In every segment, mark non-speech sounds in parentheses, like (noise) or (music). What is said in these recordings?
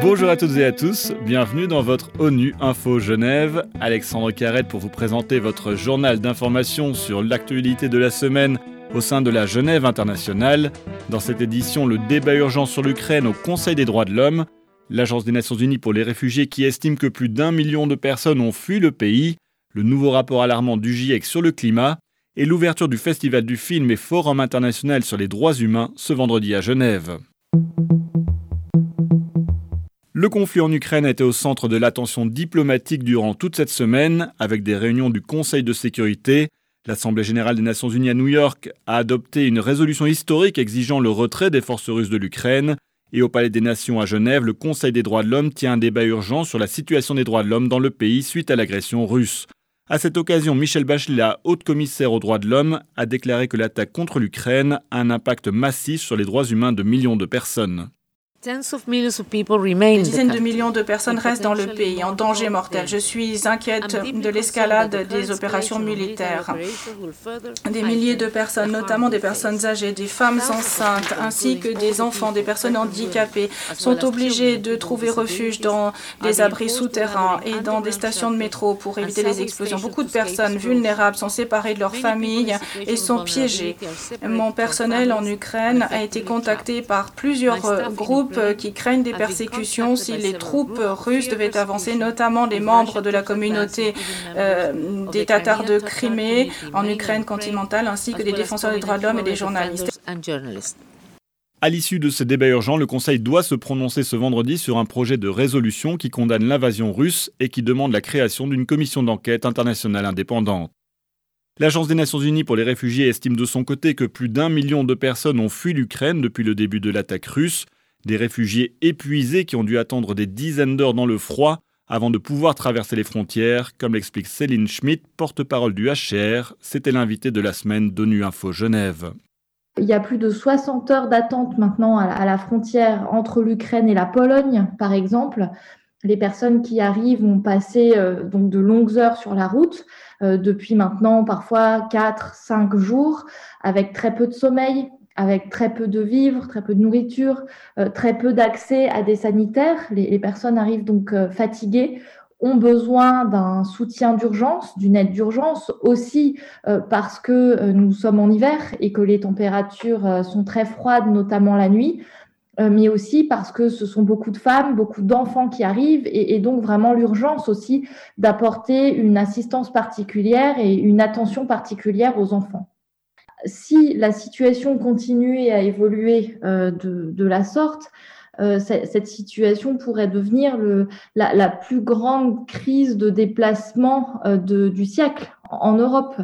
Bonjour à toutes et à tous, bienvenue dans votre ONU Info Genève. Alexandre Carrette pour vous présenter votre journal d'information sur l'actualité de la semaine au sein de la Genève internationale. Dans cette édition, le débat urgent sur l'Ukraine au Conseil des droits de l'homme, l'Agence des Nations Unies pour les réfugiés qui estime que plus d'un million de personnes ont fui le pays, le nouveau rapport alarmant du GIEC sur le climat et l'ouverture du Festival du film et Forum international sur les droits humains ce vendredi à Genève. Le conflit en Ukraine a été au centre de l'attention diplomatique durant toute cette semaine, avec des réunions du Conseil de sécurité. L'Assemblée générale des Nations unies à New York a adopté une résolution historique exigeant le retrait des forces russes de l'Ukraine. Et au Palais des Nations à Genève, le Conseil des droits de l'homme tient un débat urgent sur la situation des droits de l'homme dans le pays suite à l'agression russe. À cette occasion, Michel Bachelet, la haute commissaire aux droits de l'homme, a déclaré que l'attaque contre l'Ukraine a un impact massif sur les droits humains de millions de personnes. Des dizaines de millions de personnes restent dans le pays en danger mortel. Je suis inquiète de l'escalade des opérations militaires. Des milliers de personnes, notamment des personnes âgées, des femmes enceintes, ainsi que des enfants, des personnes handicapées, sont obligées de trouver refuge dans des abris souterrains et dans des stations de métro pour éviter les explosions. Beaucoup de personnes vulnérables sont séparées de leurs familles et sont piégées. Mon personnel en Ukraine a été contacté par plusieurs groupes euh, qui craignent des persécutions si les troupes russes devaient avancer, notamment les membres de la communauté euh, des Tatars de Crimée en Ukraine continentale, ainsi que des défenseurs des droits de l'homme et des journalistes. À l'issue de ce débat urgent, le Conseil doit se prononcer ce vendredi sur un projet de résolution qui condamne l'invasion russe et qui demande la création d'une commission d'enquête internationale indépendante. L'Agence des Nations Unies pour les réfugiés estime de son côté que plus d'un million de personnes ont fui l'Ukraine depuis le début de l'attaque russe. Des réfugiés épuisés qui ont dû attendre des dizaines d'heures dans le froid avant de pouvoir traverser les frontières, comme l'explique Céline Schmidt, porte-parole du HCR. C'était l'invité de la semaine d'ONU Info Genève. Il y a plus de 60 heures d'attente maintenant à la frontière entre l'Ukraine et la Pologne, par exemple. Les personnes qui arrivent ont passé euh, donc de longues heures sur la route, euh, depuis maintenant parfois 4, 5 jours, avec très peu de sommeil, avec très peu de vivres, très peu de nourriture, euh, très peu d'accès à des sanitaires. Les, personnes arrivent donc euh, fatiguées, ont besoin d'un soutien d'urgence, d'une aide d'urgence, aussi euh, parce que nous sommes en hiver et que les températures sont très froides, notamment la nuit, mais aussi parce que ce sont beaucoup de femmes, beaucoup d'enfants qui arrivent, et, et donc vraiment l'urgence aussi d'apporter une assistance particulière et une attention particulière aux enfants si la situation continuait à évoluer euh, de, la sorte, euh, cette situation pourrait devenir la, plus grande crise de déplacement euh, du siècle en Europe.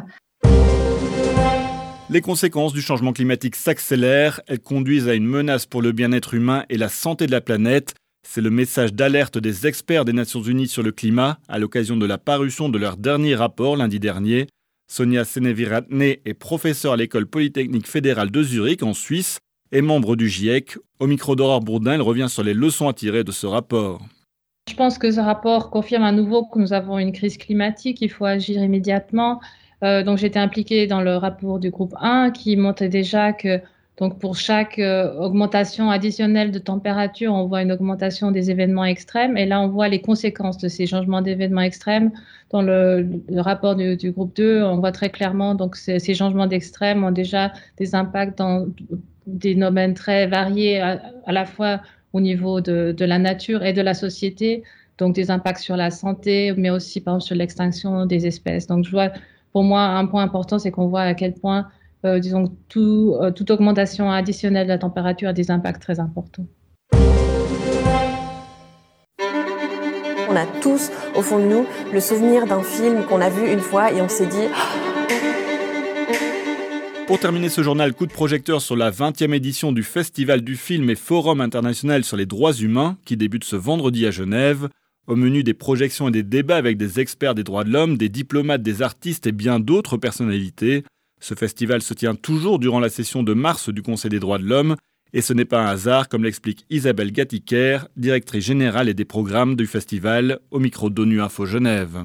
Les conséquences du changement climatique s'accélèrent, elles conduisent à une menace pour le bien-être humain et la santé de la planète. C'est le message d'alerte des experts des Nations Unies sur le climat à l'occasion de la parution de leur dernier rapport lundi dernier. Sonia Seneviratne est professeure à l'école polytechnique fédérale de Zurich en Suisse et membre du GIEC. Au micro d'Aurore Bourdin, elle revient sur les leçons à tirer de ce rapport. Je pense que ce rapport confirme à nouveau que nous avons une crise climatique, il faut agir immédiatement. Euh, donc j'étais impliquée dans le rapport du groupe 1 qui montrait déjà que donc pour chaque euh, augmentation additionnelle de température, on voit une augmentation des événements extrêmes. Et là, on voit les conséquences de ces changements d'événements extrêmes. Dans le, rapport du, groupe 2, on voit très clairement donc ces, changements d'extrêmes ont déjà des impacts dans des domaines très variés, à, la fois au niveau de, de, la nature et de la société. Donc des impacts sur la santé, mais aussi par exemple sur l'extinction des espèces. Donc je vois, pour moi, un point important, c'est qu'on voit à quel point euh, disons, tout, euh, toute augmentation additionnelle de la température a des impacts très importants. On a tous, au fond de nous, le souvenir d'un film qu'on a vu une fois et on s'est dit... (gasps) Pour terminer ce journal, coup de projecteur sur la 20e édition du Festival du film et Forum international sur les droits humains qui débute ce vendredi à Genève. Au menu des projections et des débats avec des experts des droits de l'homme, des diplomates, des artistes et bien d'autres personnalités. Ce festival se tient toujours durant la session de mars du Conseil des droits de l'homme, et ce n'est pas un hasard, comme l'explique Isabelle Gattiker, directrice générale et des programmes du festival, au micro d'ONU Info Genève.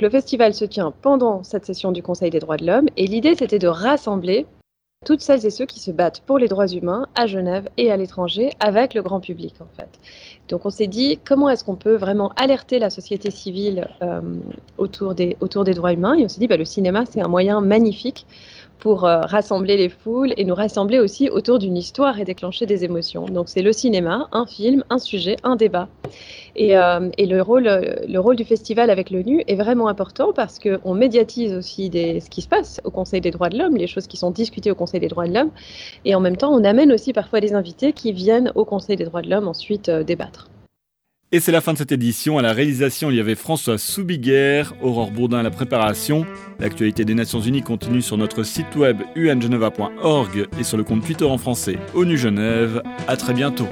Le festival se tient pendant cette session du Conseil des droits de l'homme, et l'idée c'était de rassembler toutes celles et ceux qui se battent pour les droits humains à Genève et à l'étranger avec le grand public en fait. Donc on s'est dit comment est-ce qu'on peut vraiment alerter la société civile euh, autour, des, droits humains? Et on s'est dit bah, le cinéma c'est un moyen magnifique pour euh, rassembler les foules et nous rassembler aussi autour d'une histoire et déclencher des émotions. Donc c'est le cinéma, un film, un sujet, un débat. Et, euh, et le, rôle, le rôle du festival avec l'ONU est vraiment important parce qu'on médiatise aussi des, ce qui se passe au Conseil des droits de l'homme, les choses qui sont discutées au Conseil des droits de l'homme. Et en même temps, on amène aussi parfois des invités qui viennent au Conseil des droits de l'homme ensuite euh, débattre. Et c'est la fin de cette édition. À la réalisation, il y avait François Soubiguerre, Aurore Bourdin à la préparation. L'actualité des Nations Unies continue sur notre site web ungeneva.org et sur le compte Twitter en français ONU Genève. À très bientôt.